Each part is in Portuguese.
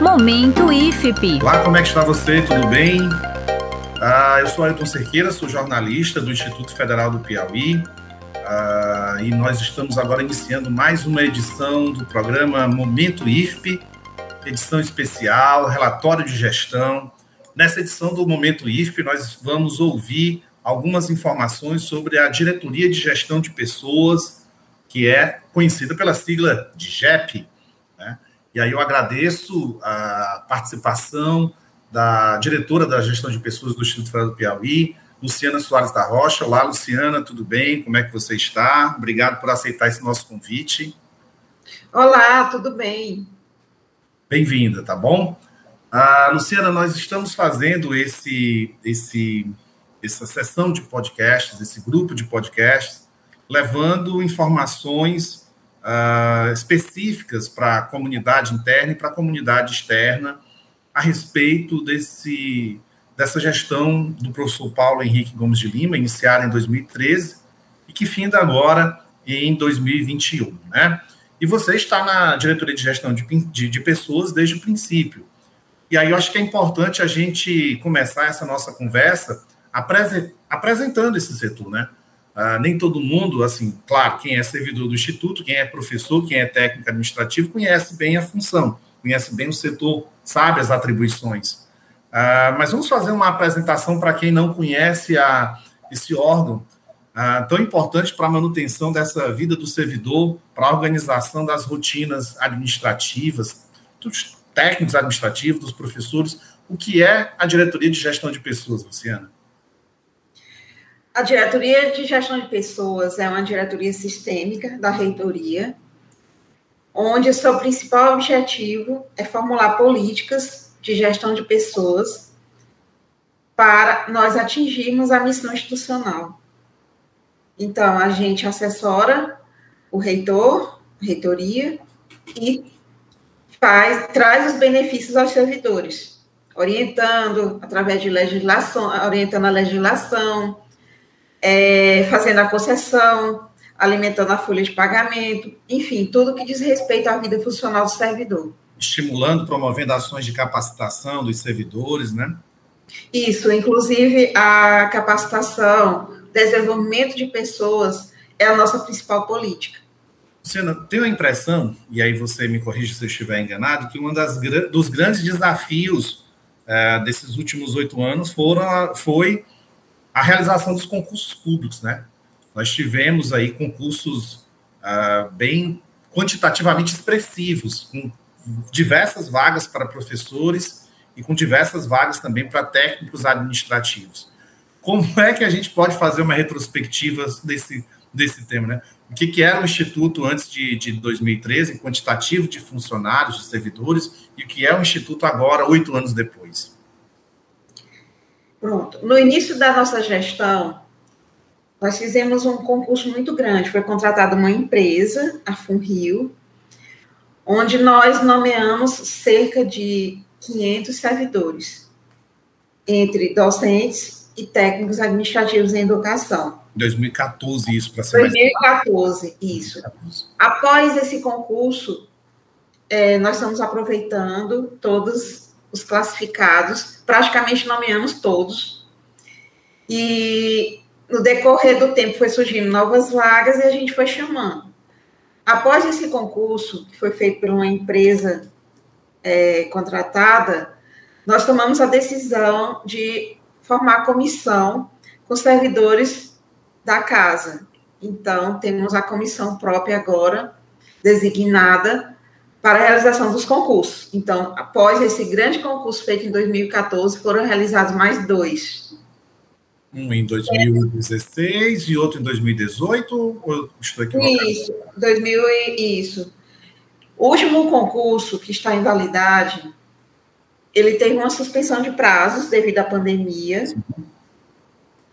Momento IFP. Olá, como é que está você? Tudo bem? Ah, eu sou Ailton Cerqueira, sou jornalista do Instituto Federal do Piauí. Ah, e nós estamos agora iniciando mais uma edição do programa Momento IFP, edição especial, relatório de gestão. Nessa edição do Momento IFP, nós vamos ouvir algumas informações sobre a Diretoria de Gestão de Pessoas, que é conhecida pela sigla de GEP. Né? E aí eu agradeço a participação da diretora da Gestão de Pessoas do Instituto Federal do Piauí, Luciana Soares da Rocha. Olá, Luciana, tudo bem? Como é que você está? Obrigado por aceitar esse nosso convite. Olá, tudo bem? Bem-vinda, tá bom? Ah, Luciana, nós estamos fazendo esse, esse, essa sessão de podcasts, esse grupo de podcasts, levando informações uh, específicas para a comunidade interna e para a comunidade externa a respeito desse, dessa gestão do professor Paulo Henrique Gomes de Lima, iniciada em 2013 e que finda agora em 2021, né? E você está na diretoria de gestão de, de, de pessoas desde o princípio. E aí eu acho que é importante a gente começar essa nossa conversa apresentando esse setor, né? Ah, nem todo mundo, assim, claro, quem é servidor do Instituto, quem é professor, quem é técnico administrativo, conhece bem a função, conhece bem o setor, sabe as atribuições. Ah, mas vamos fazer uma apresentação para quem não conhece a, esse órgão ah, tão importante para a manutenção dessa vida do servidor, para a organização das rotinas administrativas, dos técnicos administrativos, dos professores. O que é a diretoria de gestão de pessoas, Luciana? A diretoria de gestão de pessoas é uma diretoria sistêmica da reitoria, onde o seu principal objetivo é formular políticas de gestão de pessoas para nós atingirmos a missão institucional. Então, a gente assessora o reitor, a reitoria, e faz, traz os benefícios aos servidores, orientando através de legislação, orientando a legislação, é, fazendo a concessão, alimentando a folha de pagamento, enfim, tudo que diz respeito à vida funcional do servidor. Estimulando, promovendo ações de capacitação dos servidores, né? Isso, inclusive a capacitação, desenvolvimento de pessoas é a nossa principal política. Luciana, tenho a impressão, e aí você me corrige se eu estiver enganado, que um das, dos grandes desafios é, desses últimos oito anos foram, foi a realização dos concursos públicos, né? Nós tivemos aí concursos uh, bem quantitativamente expressivos, com diversas vagas para professores e com diversas vagas também para técnicos administrativos. Como é que a gente pode fazer uma retrospectiva desse, desse tema, né? O que, que era o Instituto antes de, de 2013, quantitativo de funcionários, de servidores, e o que é o Instituto agora, oito anos depois? Pronto. No início da nossa gestão, nós fizemos um concurso muito grande. Foi contratada uma empresa, a FunRio, onde nós nomeamos cerca de 500 servidores, entre docentes e técnicos administrativos em educação. 2014, isso, para ser 2014, mais... isso. 2014. Após esse concurso, é, nós estamos aproveitando todos os classificados, praticamente nomeamos todos. E no decorrer do tempo foi surgindo novas vagas e a gente foi chamando. Após esse concurso, que foi feito por uma empresa é, contratada, nós tomamos a decisão de formar comissão com servidores da casa. Então, temos a comissão própria agora, designada, para a realização dos concursos. Então, após esse grande concurso feito em 2014, foram realizados mais dois. Um em 2016 é. e outro em 2018? Ou estou equivocado? Isso, 2000 isso. O último concurso que está em validade, ele teve uma suspensão de prazos devido à pandemia. Sim.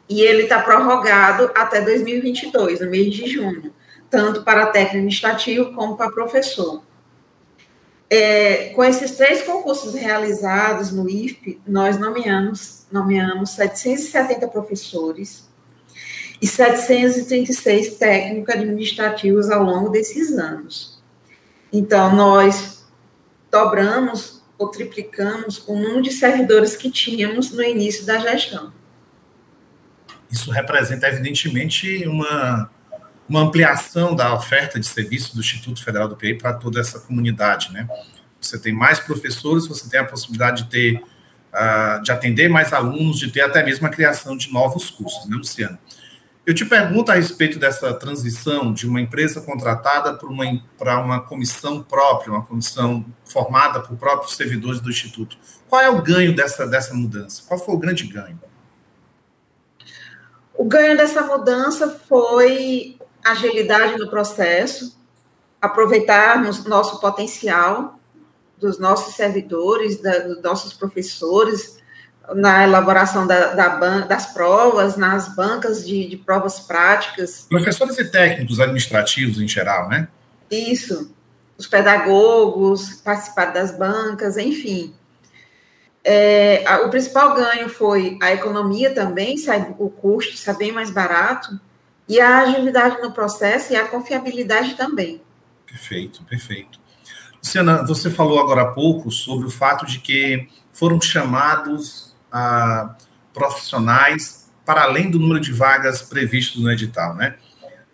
E ele está prorrogado até 2022, no mês de junho, tanto para técnico administrativo como para professor. É, com esses três concursos realizados no IFP, nós nomeamos, nomeamos 770 professores e 736 técnicos administrativos ao longo desses anos. Então, nós dobramos ou triplicamos o número de servidores que tínhamos no início da gestão. Isso representa, evidentemente, uma, uma ampliação da oferta de serviço do Instituto Federal do PI para toda essa comunidade, né? Você tem mais professores, você tem a possibilidade de ter, uh, de atender mais alunos, de ter até mesmo a criação de novos cursos, né, Luciano? Eu te pergunto a respeito dessa transição de uma empresa contratada para uma, para uma comissão própria, uma comissão formada por próprios servidores do Instituto. Qual é o ganho dessa, dessa mudança? Qual foi o grande ganho? O ganho dessa mudança foi agilidade no processo, aproveitarmos nosso potencial dos nossos servidores, da, dos nossos professores, na elaboração da, da das provas, nas bancas de, de, provas práticas. Professores e técnicos administrativos em geral, né? Isso. Os pedagogos, participar das bancas, enfim. É, a, o principal ganho foi a economia também, sai, o custo sai bem mais barato, e a agilidade no processo e a confiabilidade também. Perfeito, perfeito. Luciana, você falou agora há pouco sobre o fato de que foram chamados a profissionais para além do número de vagas previstos no edital, né?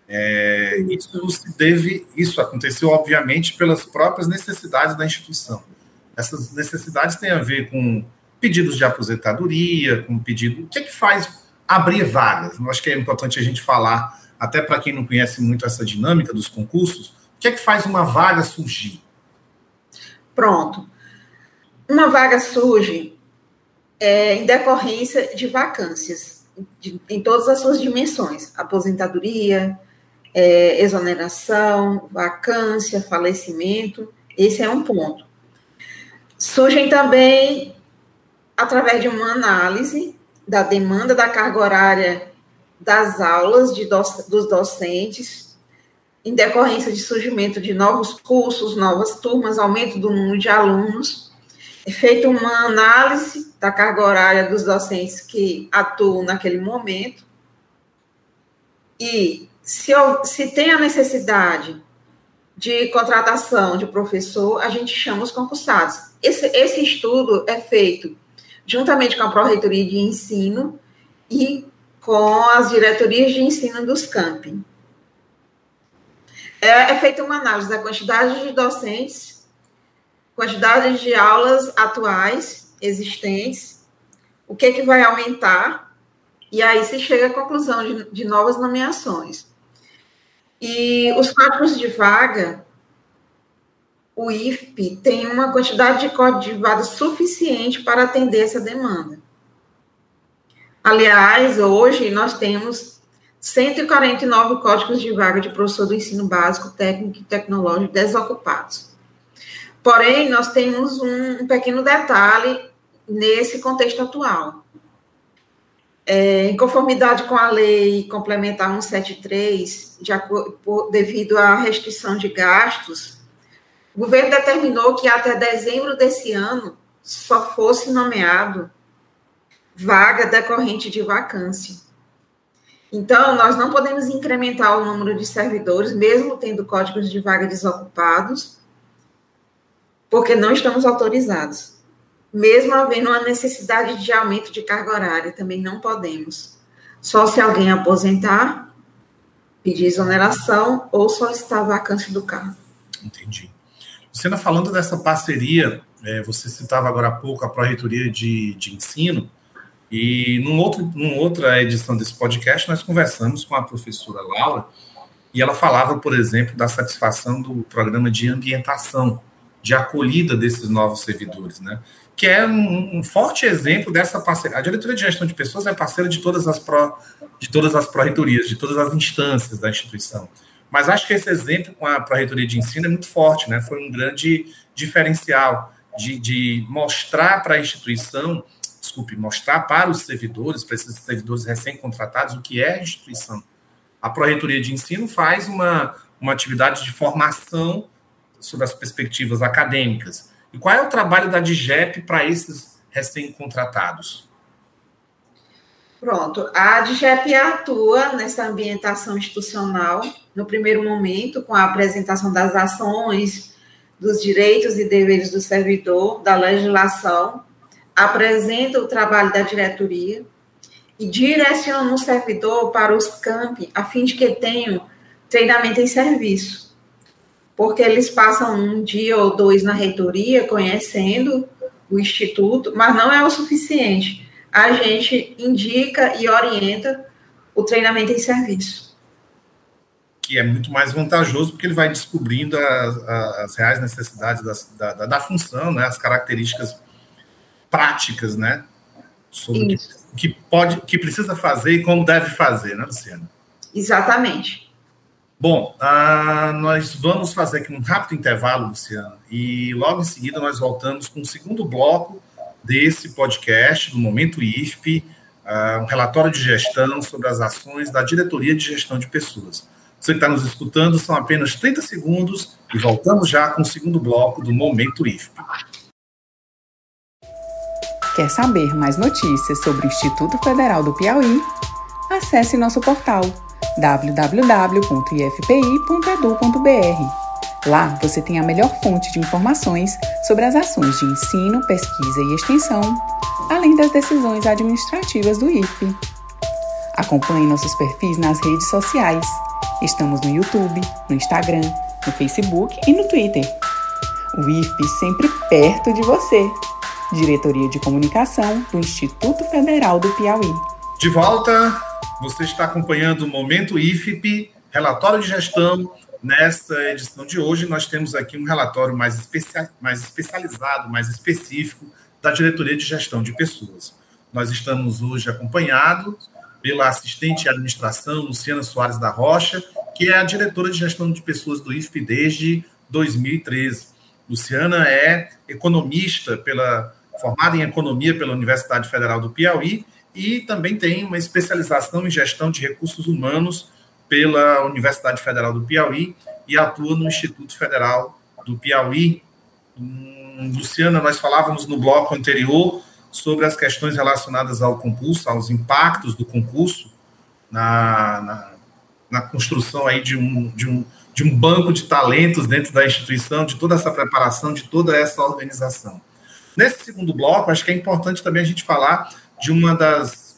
É, isso se deve, isso aconteceu obviamente pelas próprias necessidades da instituição. Essas necessidades têm a ver com pedidos de aposentadoria, com pedido. O que é que faz abrir vagas? Eu acho que é importante a gente falar, até para quem não conhece muito essa dinâmica dos concursos, o que é que faz uma vaga surgir? Pronto. Uma vaga surge é, em decorrência de vacâncias, de, em todas as suas dimensões: aposentadoria, é, exoneração, vacância, falecimento. Esse é um ponto. Surgem também através de uma análise da demanda da carga horária das aulas de doc, dos docentes, em decorrência de surgimento de novos cursos, novas turmas, aumento do número de alunos. É feita uma análise da carga horária dos docentes que atuam naquele momento. E se, se tem a necessidade de contratação de professor, a gente chama os concursados. Esse, esse estudo é feito juntamente com a Pró-Reitoria de Ensino e com as diretorias de ensino dos campi. É, é feita uma análise da quantidade de docentes, quantidade de aulas atuais existentes, o que, é que vai aumentar, e aí se chega à conclusão de, de novas nomeações. E os cálculos de vaga o IFP tem uma quantidade de vaga suficiente para atender essa demanda. Aliás, hoje nós temos 149 códigos de vaga de professor do ensino básico, técnico e tecnológico desocupados. Porém, nós temos um, pequeno detalhe nesse contexto atual. É, em conformidade com a lei complementar 173, de, devido à restrição de gastos o governo determinou que até dezembro desse ano só fosse nomeado vaga decorrente de vacância. Então, nós não podemos incrementar o número de servidores, mesmo tendo códigos de vaga desocupados, porque não estamos autorizados. Mesmo havendo uma necessidade de aumento de carga horária, também não podemos. Só se alguém aposentar, pedir exoneração ou solicitar vacância do cargo. Entendi. Luciana, falando dessa parceria, é, você citava agora há pouco a Pró-Reitoria de, de Ensino, e num outro, numa outra edição desse podcast, nós conversamos com a professora Laura, e ela falava, por exemplo, da satisfação do programa de ambientação, de acolhida desses novos servidores, né? Que é um, um forte exemplo dessa parceria. A diretoria de gestão de pessoas é parceira de todas as pró, de todas as pró-reitorias, de todas as instâncias da instituição. Mas acho que esse exemplo com a Pró-Reitoria de Ensino é muito forte, né? Foi um grande diferencial de, de mostrar para a instituição, desculpe, mostrar para os servidores, para esses servidores recém-contratados, o que é a instituição. A Pró-Reitoria de Ensino faz uma, uma atividade de formação sobre as perspectivas acadêmicas. E qual é o trabalho da DIGEP para esses recém-contratados? Pronto, a DGEP atua nessa ambientação institucional, no primeiro momento, com a apresentação das ações, dos direitos e deveres do servidor, da legislação, apresenta o trabalho da diretoria e direciona o servidor para os campi, a fim de que tenham treinamento em serviço. Porque eles passam um dia ou dois na reitoria conhecendo o instituto, mas não é o suficiente. A gente indica e orienta o treinamento em serviço. Que é muito mais vantajoso, porque ele vai descobrindo as, as reais necessidades da, da, da, função, né, as características práticas, né, sobre o que, que pode, que precisa fazer e como deve fazer, né, Luciana? Exatamente. Bom, uh, nós vamos fazer aqui um rápido intervalo, Luciana, e logo em seguida nós voltamos com o segundo bloco desse podcast, do Momento IFP, ah, um relatório de gestão sobre as ações da Diretoria de Gestão de Pessoas. Você que está nos escutando, são apenas 30 segundos e voltamos já com o segundo bloco do Momento IFP. Quer saber mais notícias sobre o Instituto Federal do Piauí? Acesse nosso portal www.ifpi.edu.br. Lá você tem a melhor fonte de informações sobre as ações de ensino, pesquisa e extensão, além das decisões administrativas do IFE. Acompanhe nossos perfis nas redes sociais. Estamos no YouTube, no Instagram, no Facebook e no Twitter. O IFE sempre perto de você. Diretoria de Comunicação do Instituto Federal do Piauí. De volta, você está acompanhando o Momento IFP, relatório de gestão. Nesta edição de hoje, nós temos aqui um relatório mais, especia mais especializado, mais específico da Diretoria de Gestão de Pessoas. Nós estamos hoje acompanhados pela assistente de administração, Luciana Soares da Rocha, que é a diretora de gestão de pessoas do IFP desde 2013. Luciana é economista pela formada em economia pela Universidade Federal do Piauí e também tem uma especialização em gestão de recursos humanos pela Universidade Federal do Piauí e atua no Instituto Federal do Piauí. Hum, Luciana, nós falávamos no bloco anterior sobre as questões relacionadas ao concurso, aos impactos do concurso na, na, na construção aí de um, de, um, de um banco de talentos dentro da instituição, de toda essa preparação, de toda essa organização. Nesse segundo bloco, acho que é importante também a gente falar de uma das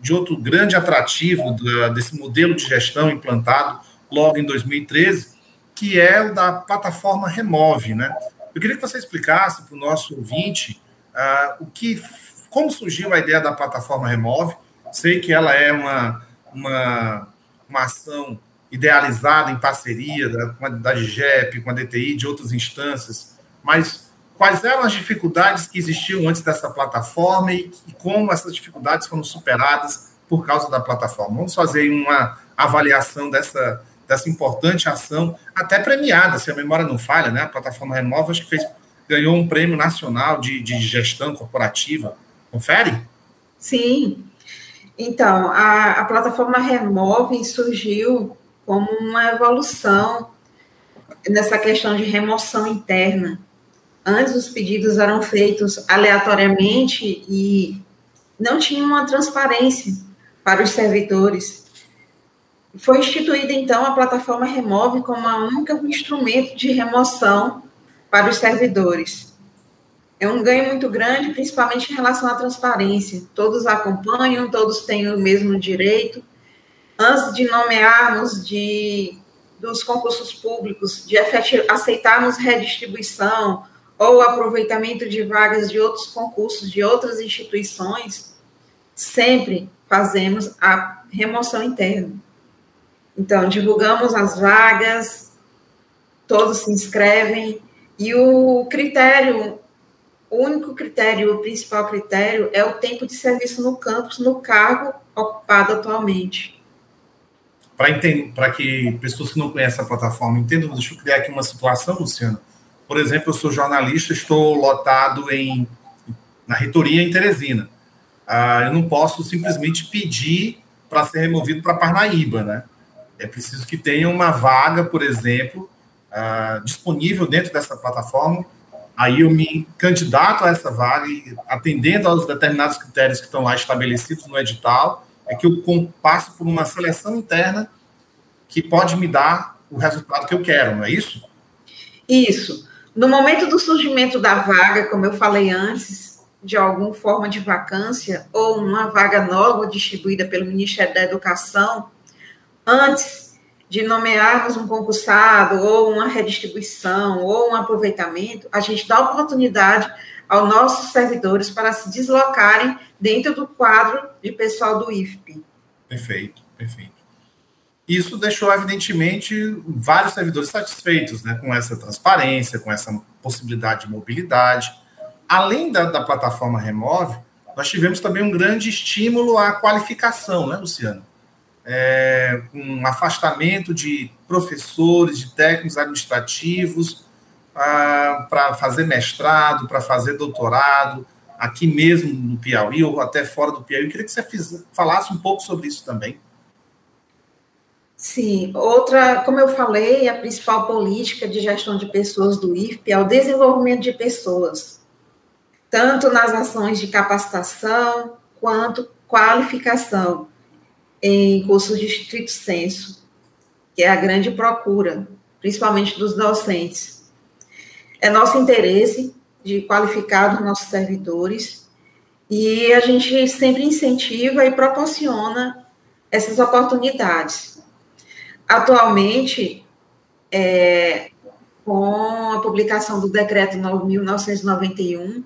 de outro grande atrativo desse modelo de gestão implantado logo em 2013, que é o da plataforma Remove, né? Eu queria que você explicasse para o nosso ouvinte uh, o que, como surgiu a ideia da plataforma Remove. Sei que ela é uma, uma, uma ação idealizada em parceria da, com a da GEP, com a DTI, de outras instâncias, mas quais eram as dificuldades que existiam antes dessa plataforma e, e, como essas dificuldades foram superadas por causa da plataforma. Vamos fazer uma avaliação dessa, dessa importante ação, até premiada, se a memória não falha, né? A plataforma Renova acho que fez, ganhou um prêmio nacional de, de gestão corporativa. Confere? Sim. Então, a, a plataforma Remove surgiu como uma evolução nessa questão de remoção interna Antes os pedidos eram feitos aleatoriamente e não tinha uma transparência para os servidores. Foi instituída então a plataforma Remove como a única instrumento de remoção para os servidores. É um ganho muito grande, principalmente em relação à transparência. Todos acompanham, todos têm o mesmo direito. Antes de nomearmos de dos concursos públicos, de aceitarmos redistribuição ou aproveitamento de vagas de outros concursos de outras instituições, sempre fazemos a remoção interna. Então, divulgamos as vagas, todos se inscrevem, e o critério, o único critério, o principal critério, é o tempo de serviço no campus, no cargo ocupado atualmente. Para que pessoas que não conhecem a plataforma entendam, deixa eu criar aqui uma situação, Luciano por exemplo, eu sou jornalista, estou lotado em, na reitoria em Teresina. Ah, eu não posso simplesmente pedir para ser removido para Parnaíba, né? É preciso que tenha uma vaga, por exemplo, ah, disponível dentro dessa plataforma. Aí eu me candidato a essa vaga atendendo aos determinados critérios que estão lá estabelecidos no edital, é que eu passo por uma seleção interna que pode me dar o resultado que eu quero, não é isso? Isso. No momento do surgimento da vaga, como eu falei antes, de alguma forma de vacância ou uma vaga nova distribuída pelo Ministério da Educação, antes de nomearmos um concursado ou uma redistribuição ou um aproveitamento, a gente dá oportunidade aos nossos servidores para se deslocarem dentro do quadro de pessoal do IFP. Perfeito, perfeito. Isso deixou, evidentemente, vários servidores satisfeitos né, com essa transparência, com essa possibilidade de mobilidade. Além da, da plataforma Remove, nós tivemos também um grande estímulo à qualificação, né, Luciano? É, um afastamento de professores, de técnicos administrativos, ah, para fazer mestrado, para fazer doutorado, aqui mesmo no Piauí ou até fora do Piauí. Eu queria que você fiz, falasse um pouco sobre isso também. Sim, outra, como eu falei, a principal política de gestão de pessoas do IFP é o desenvolvimento de pessoas, tanto nas ações de capacitação quanto qualificação em cursos de estrito senso, que é a grande procura, principalmente dos docentes. É nosso interesse de qualificar os nossos servidores e a gente sempre incentiva e proporciona essas oportunidades. Atualmente, é, com a publicação do decreto 9.991,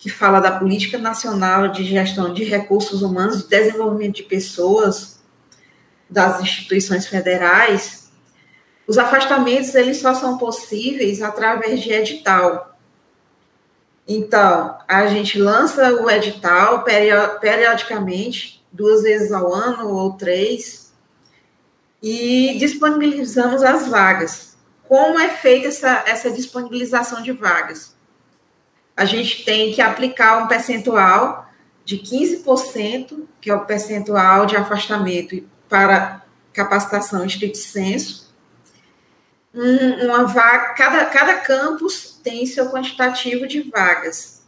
que fala da Política Nacional de Gestão de Recursos Humanos e Desenvolvimento de Pessoas das instituições federais, os afastamentos eles só são possíveis através de edital. Então, a gente lança o edital periodicamente, duas vezes ao ano ou três, e disponibilizamos as vagas. Como é feita essa, essa disponibilização de vagas? A gente tem que aplicar um percentual de 15%, que é o percentual de afastamento para capacitação estrito senso. Um, uma vaga, cada, cada campus tem seu quantitativo de vagas.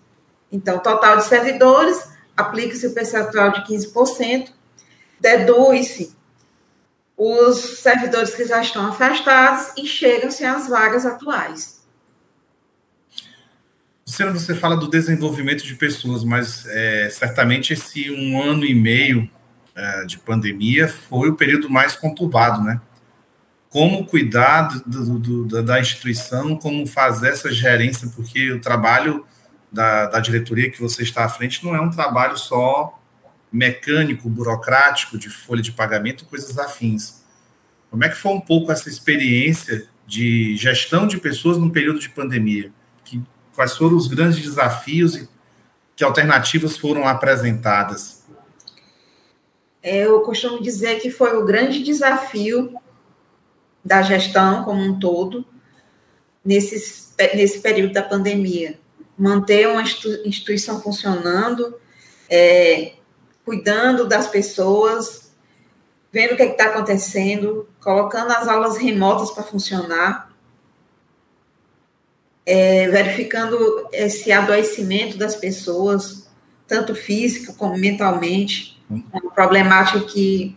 Então, total de servidores, aplica-se o percentual de 15%, deduz-se os servidores que já estão afastados e chegam-se às vagas atuais. Luciana, você fala do desenvolvimento de pessoas, mas é, certamente esse um ano e meio é, de pandemia foi o período mais conturbado, né? Como cuidar do, do, da instituição, como fazer essa gerência, porque o trabalho da, da diretoria que você está à frente não é um trabalho só mecânico, burocrático, de folha de pagamento, coisas afins. Como é que foi um pouco essa experiência de gestão de pessoas no período de pandemia? Que, quais foram os grandes desafios e que alternativas foram apresentadas? É, eu costumo dizer que foi o grande desafio da gestão como um todo nesse, nesse período da pandemia. Manter uma instituição funcionando, é, cuidando das pessoas, vendo o que é está acontecendo, colocando as aulas remotas para funcionar, é, verificando esse adoecimento das pessoas, tanto físico como mentalmente, uma problemática que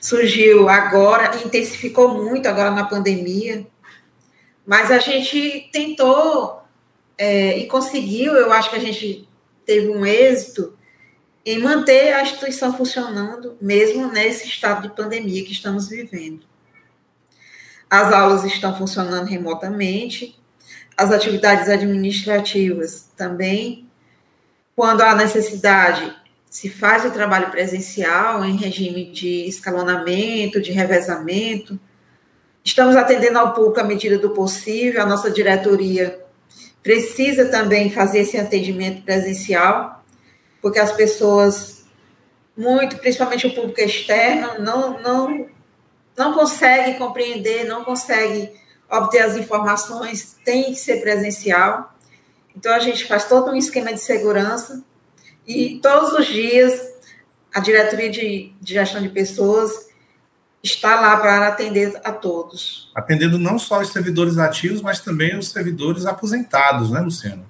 surgiu agora, intensificou muito agora na pandemia, mas a gente tentou é, e conseguiu, eu acho que a gente teve um êxito em manter a instituição funcionando, mesmo nesse estado de pandemia que estamos vivendo. As aulas estão funcionando remotamente, as atividades administrativas também. Quando há necessidade, se faz o trabalho presencial em regime de escalonamento, de revezamento. Estamos atendendo ao público à medida do possível, a nossa diretoria precisa também fazer esse atendimento presencial, porque as pessoas, muito, principalmente o público externo, não, não, não consegue compreender, não consegue obter as informações, tem que ser presencial. Então, a gente faz todo um esquema de segurança e todos os dias a diretoria de, de gestão de pessoas está lá para atender a todos. Atendendo não só os servidores ativos, mas também os servidores aposentados, né, Luciano?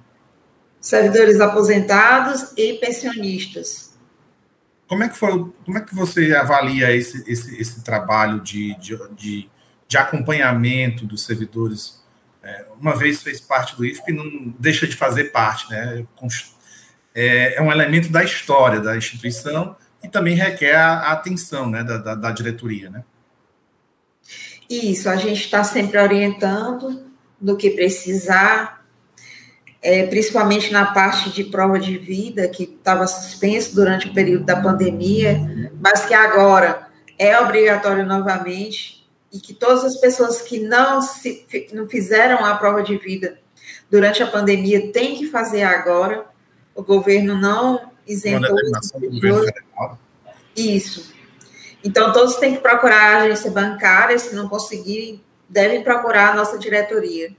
servidores aposentados e pensionistas. Como é que foi, como é que você avalia esse, esse, esse trabalho de, de, de, de acompanhamento dos servidores é, uma vez fez parte do IFP, não deixa de fazer parte, né? É, é um elemento da história da instituição e também requer a, atenção né, da, da, da diretoria, né? Isso, a gente está sempre orientando do que precisar, é, principalmente na parte de prova de vida, que estava suspenso durante o período da pandemia, mas que agora é obrigatório novamente, e que todas as pessoas que não, se, não fizeram a prova de vida durante a pandemia têm que fazer agora. O governo não isentou. Isso. Então, todos têm que procurar a agência bancária, se não conseguirem, devem procurar a nossa diretoria.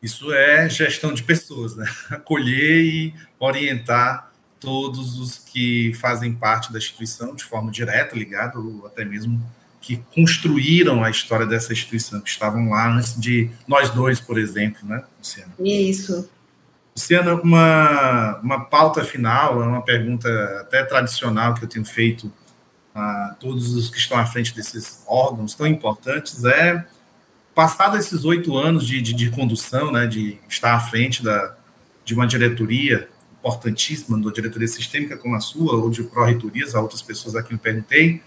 Isso é gestão de pessoas, né? Acolher e orientar todos os que fazem parte da instituição de forma direta, ligado, ou até mesmo que construíram a história dessa instituição, que estavam lá antes de nós dois, por exemplo, né, Luciana? Isso. Luciana, uma, uma pauta final, é uma pergunta até tradicional que eu tenho feito a todos os que estão à frente desses órgãos tão importantes, é, passado esses oito anos de, de, de, condução, né, de estar à frente da, de uma diretoria importantíssima, uma diretoria sistêmica como a sua, ou de pró-reitorias, a outras pessoas aqui eu perguntei,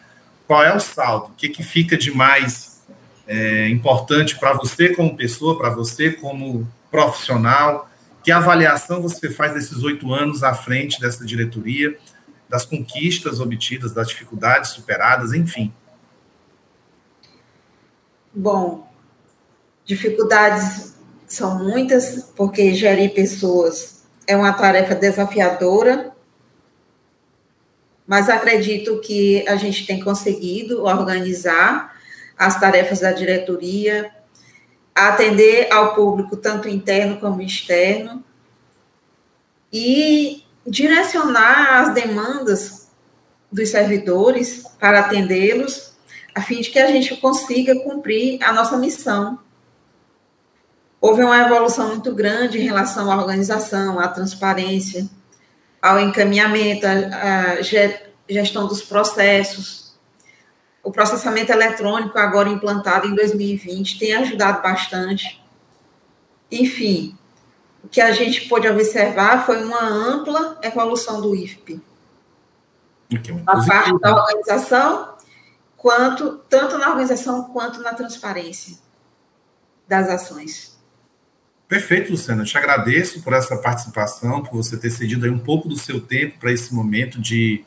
qual é o saldo? O que, que fica de mais é, importante para você como pessoa, para você como profissional? Que avaliação você faz desses oito anos à frente dessa diretoria? das conquistas obtidas, das dificuldades superadas, enfim. Bom, dificuldades são muitas, porque gerir pessoas é uma tarefa desafiadora, mas acredito que a gente tem conseguido organizar as tarefas da diretoria, atender ao público, tanto interno como externo, e direcionar as demandas dos servidores para atendê-los, a fim de que a gente consiga cumprir a nossa missão. Houve uma evolução muito grande em relação à organização, à transparência, ao encaminhamento, à gestão dos processos. O processamento eletrônico, agora implantado em 2020, tem ajudado bastante. Enfim, o que a gente pôde observar foi uma ampla evolução do IFP. Na parte da organização, quanto, tanto na organização quanto na transparência das ações. Perfeito, Luciana. Eu te agradeço por essa participação, por você ter cedido aí um pouco do seu tempo para esse momento de,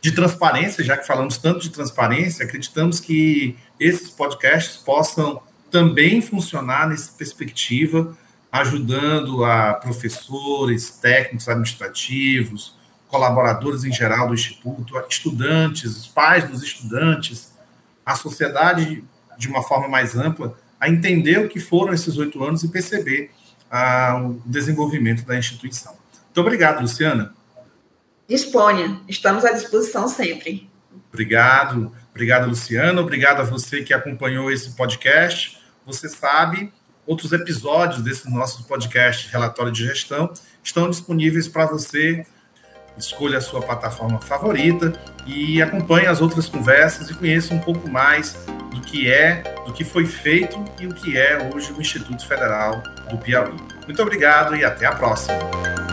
de transparência, já que falamos tanto de transparência, acreditamos que esses podcasts possam também funcionar nessa perspectiva ajudando a professores, técnicos administrativos, colaboradores em geral do Instituto, estudantes, os pais dos estudantes, a sociedade de uma forma mais ampla, a entender o que foram esses oito anos e perceber ah, o desenvolvimento da instituição. Muito obrigado, Luciana. Disponha, estamos à disposição sempre. Obrigado, obrigado, Luciana. Obrigado a você que acompanhou esse podcast. Você sabe Outros episódios desse nosso podcast Relatório de Gestão estão disponíveis para você. Escolha a sua plataforma favorita e acompanhe as outras conversas e conheça um pouco mais que é, do que foi feito e o que é hoje o Instituto Federal do Piauí. Muito obrigado e até a próxima.